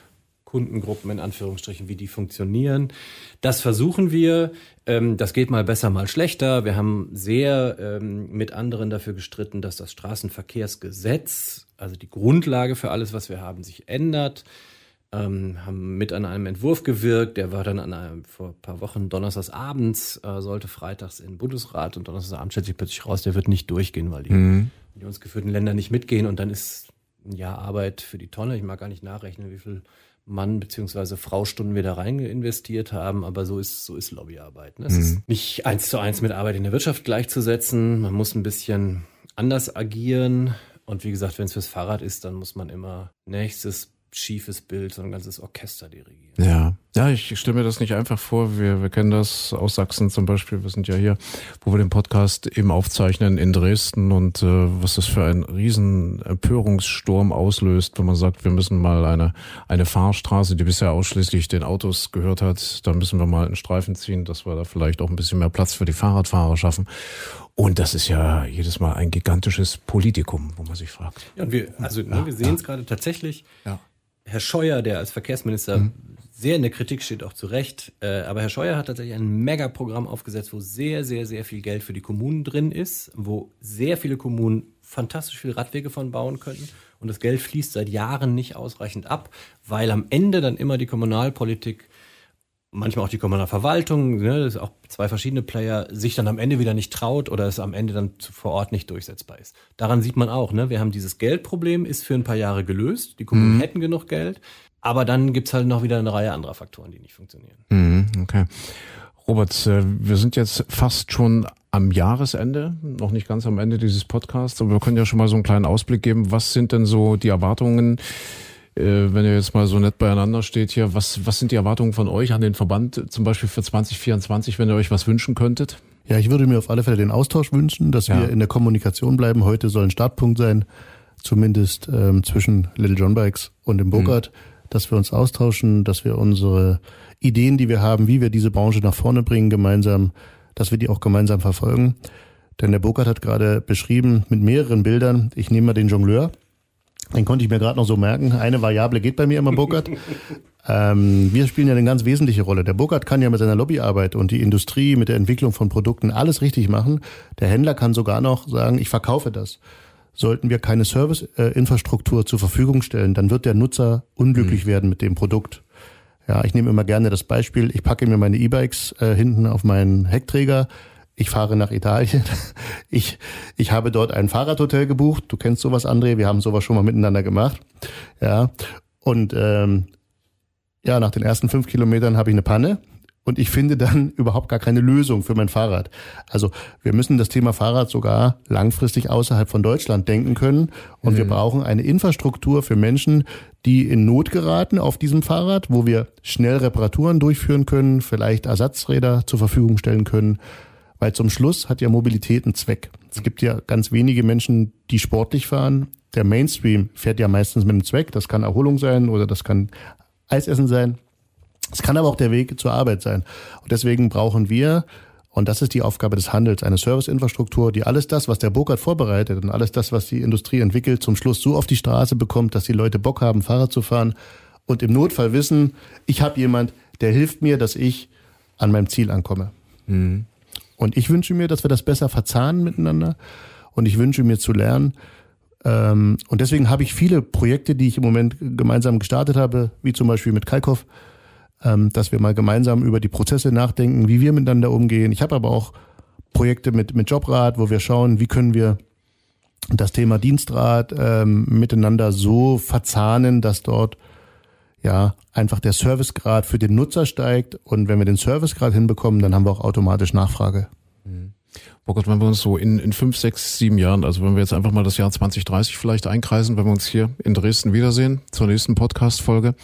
Kundengruppen in Anführungsstrichen, wie die funktionieren. Das versuchen wir. Ähm, das geht mal besser, mal schlechter. Wir haben sehr ähm, mit anderen dafür gestritten, dass das Straßenverkehrsgesetz, also die Grundlage für alles, was wir haben, sich ändert ähm, haben mit an einem Entwurf gewirkt. Der war dann an einem, vor ein paar Wochen donnerstags abends, äh, sollte freitags in den Bundesrat und donnerstags abends stellt sich plötzlich raus, der wird nicht durchgehen, weil die, mhm. die uns geführten Länder nicht mitgehen und dann ist ein Jahr Arbeit für die Tonne. Ich mag gar nicht nachrechnen, wie viel Mann beziehungsweise Frau Stunden wir da rein investiert haben, aber so ist so ist Lobbyarbeit. Ne? Es mhm. ist nicht eins zu eins mit Arbeit in der Wirtschaft gleichzusetzen. Man muss ein bisschen anders agieren. Und wie gesagt, wenn es fürs Fahrrad ist, dann muss man immer nächstes schiefes Bild, sondern ein ganzes Orchester dirigieren. Ja, ja, ich stelle mir das nicht einfach vor. Wir, wir kennen das aus Sachsen zum Beispiel. Wir sind ja hier, wo wir den Podcast eben aufzeichnen in Dresden und äh, was das für ein riesen Empörungssturm auslöst, wenn man sagt, wir müssen mal eine, eine Fahrstraße, die bisher ausschließlich den Autos gehört hat, da müssen wir mal einen Streifen ziehen, dass wir da vielleicht auch ein bisschen mehr Platz für die Fahrradfahrer schaffen. Und das ist ja jedes Mal ein gigantisches Politikum, wo man sich fragt. Ja, und wir, also ne, ja, wir sehen es ja. gerade tatsächlich. Ja Herr Scheuer, der als Verkehrsminister mhm. sehr in der Kritik steht, auch zu Recht, äh, aber Herr Scheuer hat tatsächlich ein Megaprogramm aufgesetzt, wo sehr, sehr, sehr viel Geld für die Kommunen drin ist, wo sehr viele Kommunen fantastisch viele Radwege von bauen könnten. Und das Geld fließt seit Jahren nicht ausreichend ab, weil am Ende dann immer die Kommunalpolitik manchmal auch die Kommunalverwaltung, ne, das sind auch zwei verschiedene Player, sich dann am Ende wieder nicht traut oder es am Ende dann vor Ort nicht durchsetzbar ist. Daran sieht man auch, ne, wir haben dieses Geldproblem, ist für ein paar Jahre gelöst, die Kommunen mhm. hätten genug Geld, aber dann gibt's halt noch wieder eine Reihe anderer Faktoren, die nicht funktionieren. Mhm, okay. Robert, äh, wir sind jetzt fast schon am Jahresende, noch nicht ganz am Ende dieses Podcasts, aber wir können ja schon mal so einen kleinen Ausblick geben. Was sind denn so die Erwartungen wenn ihr jetzt mal so nett beieinander steht hier, was, was sind die Erwartungen von euch an den Verband zum Beispiel für 2024, wenn ihr euch was wünschen könntet? Ja, ich würde mir auf alle Fälle den Austausch wünschen, dass ja. wir in der Kommunikation bleiben. Heute soll ein Startpunkt sein, zumindest ähm, zwischen Little John Bikes und dem Burkhardt. Mhm dass wir uns austauschen, dass wir unsere Ideen, die wir haben, wie wir diese Branche nach vorne bringen, gemeinsam, dass wir die auch gemeinsam verfolgen. Denn der Burkhardt hat gerade beschrieben mit mehreren Bildern, ich nehme mal den Jongleur, den konnte ich mir gerade noch so merken. Eine Variable geht bei mir immer, Burkhardt. ähm, wir spielen ja eine ganz wesentliche Rolle. Der Burkhardt kann ja mit seiner Lobbyarbeit und die Industrie mit der Entwicklung von Produkten alles richtig machen. Der Händler kann sogar noch sagen, ich verkaufe das. Sollten wir keine Serviceinfrastruktur zur Verfügung stellen, dann wird der Nutzer unglücklich mhm. werden mit dem Produkt. Ja, ich nehme immer gerne das Beispiel, ich packe mir meine E-Bikes äh, hinten auf meinen Heckträger, ich fahre nach Italien. Ich, ich habe dort ein Fahrradhotel gebucht. Du kennst sowas, André. Wir haben sowas schon mal miteinander gemacht. Ja. Und ähm, ja, nach den ersten fünf Kilometern habe ich eine Panne und ich finde dann überhaupt gar keine Lösung für mein Fahrrad. Also wir müssen das Thema Fahrrad sogar langfristig außerhalb von Deutschland denken können und mhm. wir brauchen eine Infrastruktur für Menschen, die in Not geraten auf diesem Fahrrad, wo wir schnell Reparaturen durchführen können, vielleicht Ersatzräder zur Verfügung stellen können weil zum Schluss hat ja Mobilität einen Zweck. Es gibt ja ganz wenige Menschen, die sportlich fahren. Der Mainstream fährt ja meistens mit einem Zweck. Das kann Erholung sein oder das kann Eisessen sein. Es kann aber auch der Weg zur Arbeit sein. Und deswegen brauchen wir, und das ist die Aufgabe des Handels, eine Serviceinfrastruktur, die alles das, was der Burkhardt vorbereitet und alles das, was die Industrie entwickelt, zum Schluss so auf die Straße bekommt, dass die Leute Bock haben, Fahrrad zu fahren und im Notfall wissen, ich habe jemand, der hilft mir, dass ich an meinem Ziel ankomme. Mhm. Und ich wünsche mir, dass wir das besser verzahnen miteinander. Und ich wünsche mir zu lernen. Ähm, und deswegen habe ich viele Projekte, die ich im Moment gemeinsam gestartet habe, wie zum Beispiel mit Kalkhoff, ähm, dass wir mal gemeinsam über die Prozesse nachdenken, wie wir miteinander umgehen. Ich habe aber auch Projekte mit, mit Jobrat, wo wir schauen, wie können wir das Thema Dienstrat ähm, miteinander so verzahnen, dass dort ja, einfach der Servicegrad für den Nutzer steigt und wenn wir den Servicegrad hinbekommen, dann haben wir auch automatisch Nachfrage. Mhm. Oh Gott, wenn wir uns so in, in fünf, sechs, sieben Jahren, also wenn wir jetzt einfach mal das Jahr 2030 vielleicht einkreisen, wenn wir uns hier in Dresden wiedersehen, zur nächsten Podcast-Folge,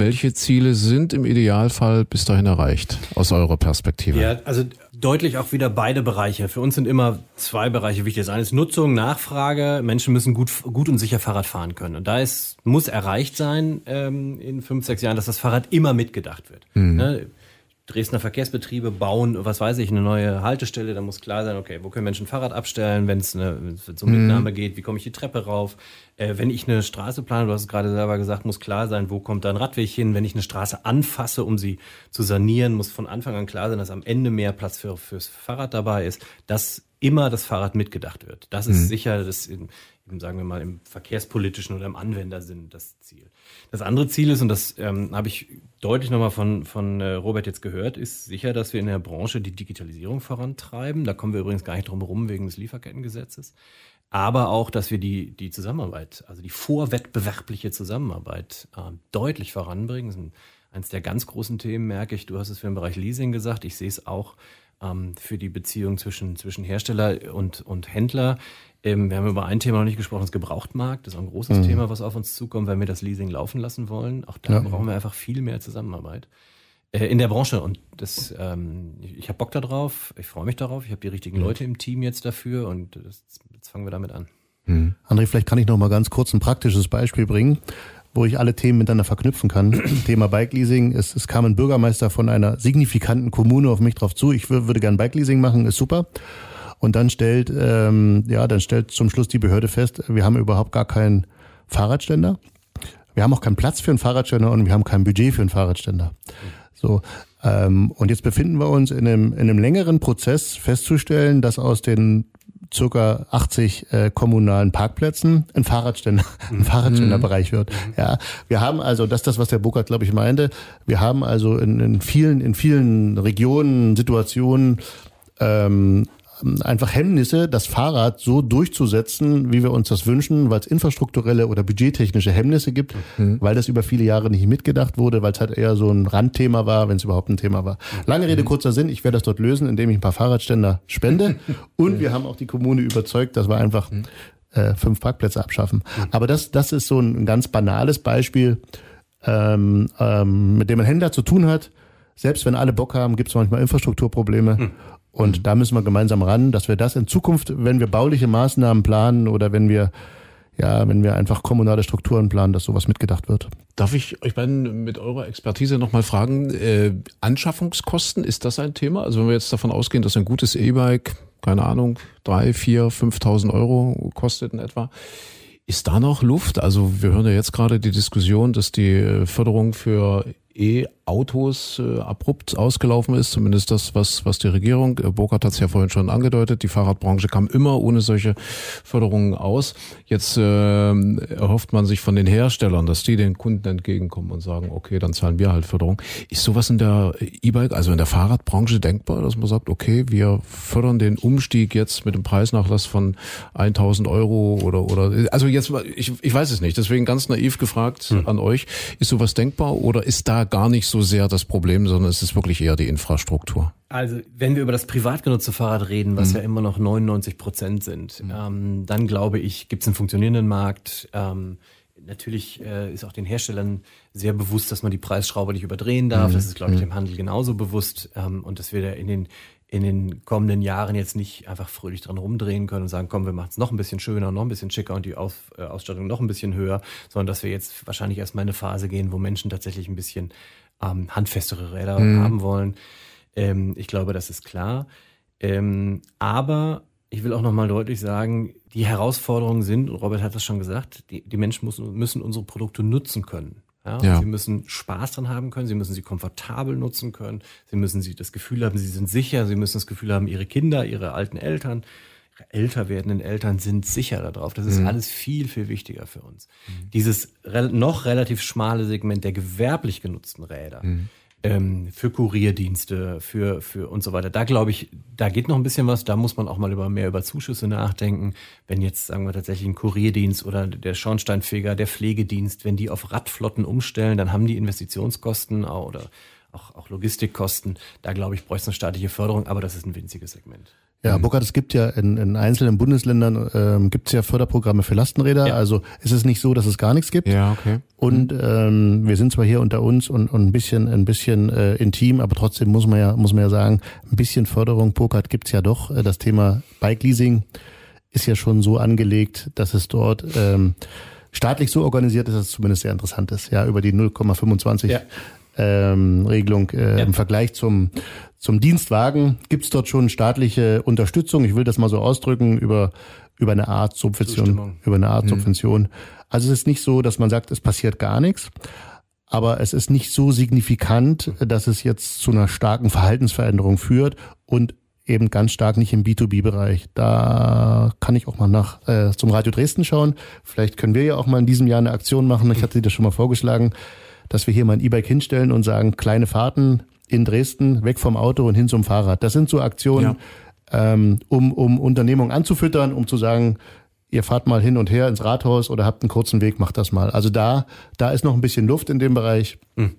welche Ziele sind im Idealfall bis dahin erreicht, aus eurer Perspektive? Ja, also deutlich auch wieder beide Bereiche. Für uns sind immer zwei Bereiche wichtig. Das eine ist Nutzung, Nachfrage. Menschen müssen gut, gut und sicher Fahrrad fahren können. Und da ist, muss erreicht sein ähm, in fünf, sechs Jahren, dass das Fahrrad immer mitgedacht wird. Mhm. Ne? Dresdner Verkehrsbetriebe bauen, was weiß ich, eine neue Haltestelle, da muss klar sein, okay, wo können Menschen Fahrrad abstellen, wenn es eine, um Mitnahme geht, wie komme ich die Treppe rauf? Äh, wenn ich eine Straße plane, du hast es gerade selber gesagt, muss klar sein, wo kommt da ein Radweg hin? Wenn ich eine Straße anfasse, um sie zu sanieren, muss von Anfang an klar sein, dass am Ende mehr Platz für, fürs Fahrrad dabei ist, dass immer das Fahrrad mitgedacht wird. Das ist mhm. sicher, das in, sagen wir mal, im verkehrspolitischen oder im Anwendersinn das Ziel. Das andere Ziel ist, und das ähm, habe ich deutlich nochmal von, von äh, Robert jetzt gehört, ist sicher, dass wir in der Branche die Digitalisierung vorantreiben. Da kommen wir übrigens gar nicht drum herum wegen des Lieferkettengesetzes. Aber auch, dass wir die, die Zusammenarbeit, also die vorwettbewerbliche Zusammenarbeit äh, deutlich voranbringen. Das ist eines der ganz großen Themen, merke ich. Du hast es für den Bereich Leasing gesagt. Ich sehe es auch ähm, für die Beziehung zwischen, zwischen Hersteller und, und Händler. Ähm, wir haben über ein Thema noch nicht gesprochen, das Gebrauchtmarkt. Das ist auch ein großes mhm. Thema, was auf uns zukommt, wenn wir das Leasing laufen lassen wollen. Auch da ja. brauchen wir einfach viel mehr Zusammenarbeit äh, in der Branche. Und das, ähm, ich, ich habe Bock darauf, ich freue mich darauf, ich habe die richtigen mhm. Leute im Team jetzt dafür und das, jetzt fangen wir damit an. Mhm. André, vielleicht kann ich noch mal ganz kurz ein praktisches Beispiel bringen, wo ich alle Themen miteinander verknüpfen kann. Thema Bike Leasing. Es, es kam ein Bürgermeister von einer signifikanten Kommune auf mich drauf zu. Ich würde gerne Bike Leasing machen, ist super. Und dann stellt, ähm, ja, dann stellt zum Schluss die Behörde fest, wir haben überhaupt gar keinen Fahrradständer. Wir haben auch keinen Platz für einen Fahrradständer und wir haben kein Budget für einen Fahrradständer. So, ähm, und jetzt befinden wir uns in einem, in einem längeren Prozess festzustellen, dass aus den circa 80 äh, kommunalen Parkplätzen ein Fahrradständer, ein. Fahrradständerbereich wird. Mhm. Ja, wir haben also, das ist das, was der Burkhardt, glaube ich, meinte. Wir haben also in, in vielen, in vielen Regionen, Situationen ähm, einfach Hemmnisse, das Fahrrad so durchzusetzen, wie wir uns das wünschen, weil es infrastrukturelle oder budgettechnische Hemmnisse gibt, mhm. weil das über viele Jahre nicht mitgedacht wurde, weil es halt eher so ein Randthema war, wenn es überhaupt ein Thema war. Lange Rede, mhm. kurzer Sinn, ich werde das dort lösen, indem ich ein paar Fahrradständer spende und wir haben auch die Kommune überzeugt, dass wir einfach mhm. äh, fünf Parkplätze abschaffen. Mhm. Aber das, das ist so ein ganz banales Beispiel, ähm, ähm, mit dem ein Händler zu tun hat. Selbst wenn alle Bock haben, gibt es manchmal Infrastrukturprobleme. Und mhm. da müssen wir gemeinsam ran, dass wir das in Zukunft, wenn wir bauliche Maßnahmen planen oder wenn wir ja, wenn wir einfach kommunale Strukturen planen, dass sowas mitgedacht wird. Darf ich euch beiden mit eurer Expertise nochmal fragen, äh, Anschaffungskosten, ist das ein Thema? Also wenn wir jetzt davon ausgehen, dass ein gutes E-Bike, keine Ahnung, drei, vier, 5.000 Euro kostet in etwa, ist da noch Luft? Also wir hören ja jetzt gerade die Diskussion, dass die äh, Förderung für E-Autos äh, abrupt ausgelaufen ist, zumindest das, was, was die Regierung, äh, Burkhardt hat es ja vorhin schon angedeutet, die Fahrradbranche kam immer ohne solche Förderungen aus. Jetzt äh, erhofft man sich von den Herstellern, dass die den Kunden entgegenkommen und sagen, okay, dann zahlen wir halt Förderung. Ist sowas in der E-Bike, also in der Fahrradbranche denkbar, dass man sagt, okay, wir fördern den Umstieg jetzt mit dem Preisnachlass von 1000 Euro oder, oder, also jetzt, ich, ich weiß es nicht, deswegen ganz naiv gefragt hm. an euch, ist sowas denkbar oder ist da gar nicht so sehr das Problem, sondern es ist wirklich eher die Infrastruktur. Also wenn wir über das privat genutzte Fahrrad reden, was mhm. ja immer noch 99 Prozent sind, mhm. ähm, dann glaube ich, gibt es einen funktionierenden Markt. Ähm, natürlich äh, ist auch den Herstellern sehr bewusst, dass man die Preisschraube nicht überdrehen darf. Mhm. Das ist, glaube ich, mhm. dem Handel genauso bewusst. Ähm, und dass wir da in den in den kommenden Jahren jetzt nicht einfach fröhlich dran rumdrehen können und sagen, komm, wir machen es noch ein bisschen schöner, noch ein bisschen schicker und die Auf, äh, Ausstattung noch ein bisschen höher, sondern dass wir jetzt wahrscheinlich erstmal eine Phase gehen, wo Menschen tatsächlich ein bisschen ähm, handfestere Räder mhm. haben wollen. Ähm, ich glaube, das ist klar. Ähm, aber ich will auch nochmal deutlich sagen, die Herausforderungen sind, und Robert hat das schon gesagt, die, die Menschen müssen, müssen unsere Produkte nutzen können. Ja, ja. Sie müssen Spaß dran haben können, sie müssen sie komfortabel nutzen können, sie müssen sie das Gefühl haben, sie sind sicher, sie müssen das Gefühl haben, ihre Kinder, ihre alten Eltern, ihre älter werdenden Eltern sind sicher darauf. Das ist mhm. alles viel, viel wichtiger für uns. Mhm. Dieses noch relativ schmale Segment der gewerblich genutzten Räder. Mhm ähm, für Kurierdienste, für, für und so weiter. Da glaube ich, da geht noch ein bisschen was. Da muss man auch mal über mehr über Zuschüsse nachdenken. Wenn jetzt, sagen wir tatsächlich ein Kurierdienst oder der Schornsteinfeger, der Pflegedienst, wenn die auf Radflotten umstellen, dann haben die Investitionskosten oder auch, auch Logistikkosten. Da glaube ich, bräuchte es eine staatliche Förderung, aber das ist ein winziges Segment. Ja, mhm. Burkhard, es gibt ja in, in einzelnen Bundesländern ähm, gibt es ja Förderprogramme für Lastenräder. Ja. Also es ist nicht so, dass es gar nichts gibt. Ja, okay. Und ähm, wir sind zwar hier unter uns und, und ein bisschen ein bisschen äh, intim, aber trotzdem muss man ja muss man ja sagen, ein bisschen Förderung Burkhard gibt's ja doch. Äh, das Thema Bike Leasing ist ja schon so angelegt, dass es dort ähm, staatlich so organisiert ist, dass es zumindest sehr interessant ist. Ja, über die 0,25 ja. Ähm, Regelung äh, ja. im Vergleich zum zum Dienstwagen gibt es dort schon staatliche Unterstützung. Ich will das mal so ausdrücken über über eine Art Subvention, über eine Art mhm. Subvention. Also es ist nicht so, dass man sagt, es passiert gar nichts, aber es ist nicht so signifikant, dass es jetzt zu einer starken Verhaltensveränderung führt und eben ganz stark nicht im B2B-Bereich. Da kann ich auch mal nach äh, zum Radio Dresden schauen. Vielleicht können wir ja auch mal in diesem Jahr eine Aktion machen. Ich hatte dir das schon mal vorgeschlagen, dass wir hier mal ein E-Bike hinstellen und sagen, kleine Fahrten in Dresden, weg vom Auto und hin zum Fahrrad. Das sind so Aktionen, ja. ähm, um, um Unternehmungen anzufüttern, um zu sagen, ihr fahrt mal hin und her ins Rathaus oder habt einen kurzen Weg, macht das mal. Also da, da ist noch ein bisschen Luft in dem Bereich. Mhm.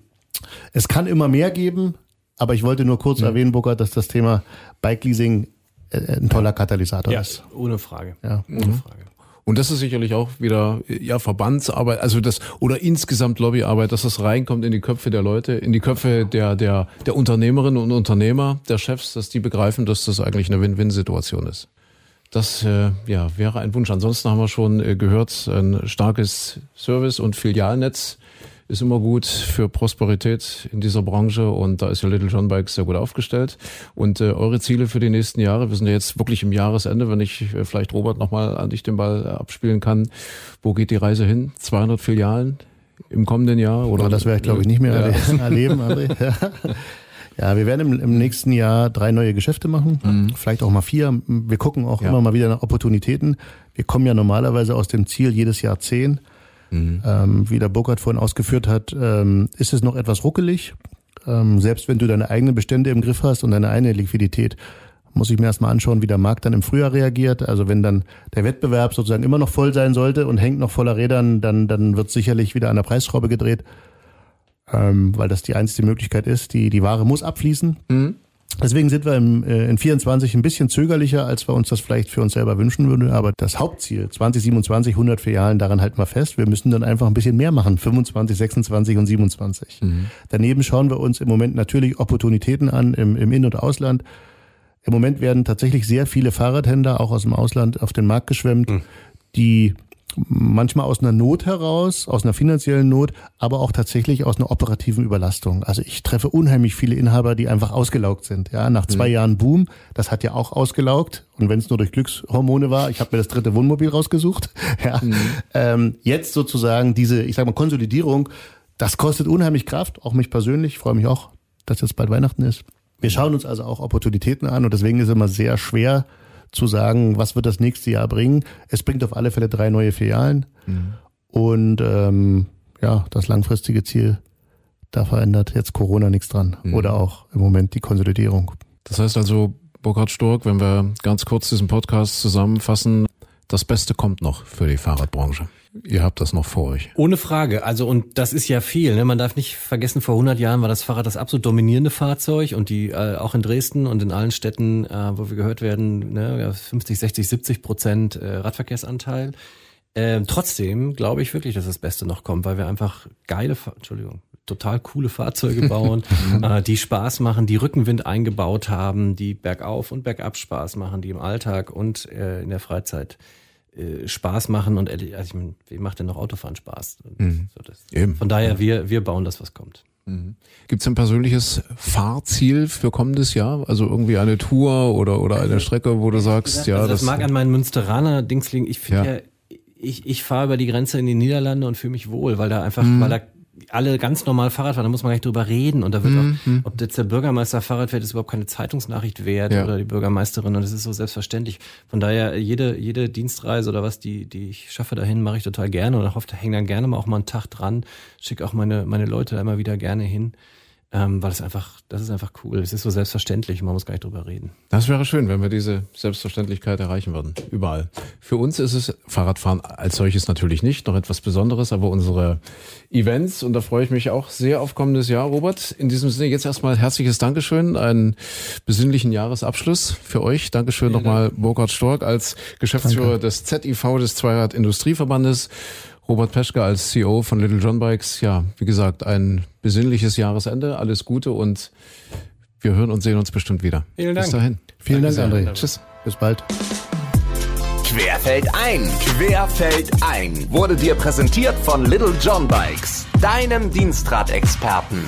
Es kann immer mehr geben, aber ich wollte nur kurz mhm. erwähnen, Burkhard, dass das Thema Bike Leasing äh, ein toller Katalysator ja, ist. Ohne Frage. Ja. Ohne mhm. Frage. Und das ist sicherlich auch wieder ja Verbandsarbeit, also das oder insgesamt Lobbyarbeit, dass das reinkommt in die Köpfe der Leute, in die Köpfe der der der Unternehmerinnen und Unternehmer, der Chefs, dass die begreifen, dass das eigentlich eine Win-Win-Situation ist. Das äh, ja wäre ein Wunsch. Ansonsten haben wir schon äh, gehört, ein starkes Service und Filialnetz ist immer gut für Prosperität in dieser Branche und da ist ja Little John Bikes sehr gut aufgestellt. Und äh, eure Ziele für die nächsten Jahre, wir sind ja jetzt wirklich im Jahresende, wenn ich äh, vielleicht Robert nochmal an dich den Ball äh, abspielen kann. Wo geht die Reise hin? 200 Filialen im kommenden Jahr? Oder? Oh, das werde ich glaube ich nicht mehr ja. erleben, André. Ja. Ja, wir werden im, im, nächsten Jahr drei neue Geschäfte machen, mhm. vielleicht auch mal vier. Wir gucken auch ja. immer mal wieder nach Opportunitäten. Wir kommen ja normalerweise aus dem Ziel jedes Jahr zehn. Mhm. Ähm, wie der Burkhardt vorhin ausgeführt hat, ähm, ist es noch etwas ruckelig. Ähm, selbst wenn du deine eigenen Bestände im Griff hast und deine eigene Liquidität, muss ich mir erstmal anschauen, wie der Markt dann im Frühjahr reagiert. Also wenn dann der Wettbewerb sozusagen immer noch voll sein sollte und hängt noch voller Rädern, dann, dann wird sicherlich wieder an der Preisschraube gedreht, ähm, weil das die einzige Möglichkeit ist. Die, die Ware muss abfließen. Mhm. Deswegen sind wir im, äh, in 24 ein bisschen zögerlicher, als wir uns das vielleicht für uns selber wünschen würden. Aber das Hauptziel, 2027, 100 Filialen, daran halten wir fest. Wir müssen dann einfach ein bisschen mehr machen, 25, 26 und 27. Mhm. Daneben schauen wir uns im Moment natürlich Opportunitäten an im, im In- und Ausland. Im Moment werden tatsächlich sehr viele Fahrradhändler auch aus dem Ausland auf den Markt geschwemmt, mhm. die manchmal aus einer Not heraus, aus einer finanziellen Not, aber auch tatsächlich aus einer operativen Überlastung. Also ich treffe unheimlich viele Inhaber, die einfach ausgelaugt sind. Ja, nach zwei mhm. Jahren Boom, das hat ja auch ausgelaugt. Und wenn es nur durch Glückshormone war, ich habe mir das dritte Wohnmobil rausgesucht. Ja, mhm. ähm, jetzt sozusagen diese, ich sage mal Konsolidierung, das kostet unheimlich Kraft, auch mich persönlich. Ich freue mich auch, dass jetzt bald Weihnachten ist. Wir schauen uns also auch Opportunitäten an und deswegen ist es immer sehr schwer zu sagen, was wird das nächste Jahr bringen. Es bringt auf alle Fälle drei neue Filialen. Mhm. Und ähm, ja, das langfristige Ziel, da verändert jetzt Corona nichts dran. Mhm. Oder auch im Moment die Konsolidierung. Das heißt also, Burkhard Stork, wenn wir ganz kurz diesen Podcast zusammenfassen, das Beste kommt noch für die Fahrradbranche. Ihr habt das noch vor euch. Ohne Frage. Also, und das ist ja viel. Ne? Man darf nicht vergessen, vor 100 Jahren war das Fahrrad das absolut dominierende Fahrzeug und die äh, auch in Dresden und in allen Städten, äh, wo wir gehört werden, ne, 50, 60, 70 Prozent äh, Radverkehrsanteil. Äh, trotzdem glaube ich wirklich, dass das Beste noch kommt, weil wir einfach geile, Entschuldigung, total coole Fahrzeuge bauen, äh, die Spaß machen, die Rückenwind eingebaut haben, die bergauf und bergab Spaß machen, die im Alltag und äh, in der Freizeit äh, Spaß machen und also ich meine, wie macht denn noch Autofahren Spaß? Mhm. So das, Eben. Von daher, wir, wir bauen das, was kommt. Mhm. Gibt es ein persönliches Fahrziel für kommendes Jahr? Also irgendwie eine Tour oder, oder eine Strecke, wo du sagst, also ja. das, das mag an meinen Münsteraner Dings liegen. Ich finde ja. ja, ich, ich fahre über die Grenze in die Niederlande und fühle mich wohl, weil da einfach, mhm. weil da alle ganz normal Fahrrad fahren, da muss man gar nicht drüber reden. Und da wird mhm. auch, ob jetzt der Bürgermeister Fahrrad fährt, ist überhaupt keine Zeitungsnachricht wert ja. oder die Bürgermeisterin. Und das ist so selbstverständlich. Von daher, jede, jede Dienstreise oder was, die, die ich schaffe dahin, mache ich total gerne und hoffe, da hängen dann gerne mal auch mal einen Tag dran. Schicke auch meine, meine Leute da immer wieder gerne hin ähm, weil es einfach, das ist einfach cool. Es ist so selbstverständlich, man muss gar nicht drüber reden. Das wäre schön, wenn wir diese Selbstverständlichkeit erreichen würden. Überall. Für uns ist es Fahrradfahren als solches natürlich nicht, noch etwas Besonderes, aber unsere Events, und da freue ich mich auch sehr auf kommendes Jahr, Robert. In diesem Sinne jetzt erstmal herzliches Dankeschön, einen besinnlichen Jahresabschluss für euch. Dankeschön nochmal Burkhard Stork als Geschäftsführer Danke. des ZIV, des Zweirad Industrieverbandes. Robert Peschke als CEO von Little John Bikes. Ja, wie gesagt, ein besinnliches Jahresende. Alles Gute und wir hören und sehen uns bestimmt wieder. Vielen Dank. Bis dahin. Vielen Danke Dank, André. Tschüss. Bis bald. Querfeld ein, Querfeld ein wurde dir präsentiert von Little John Bikes, deinem Dienstradexperten.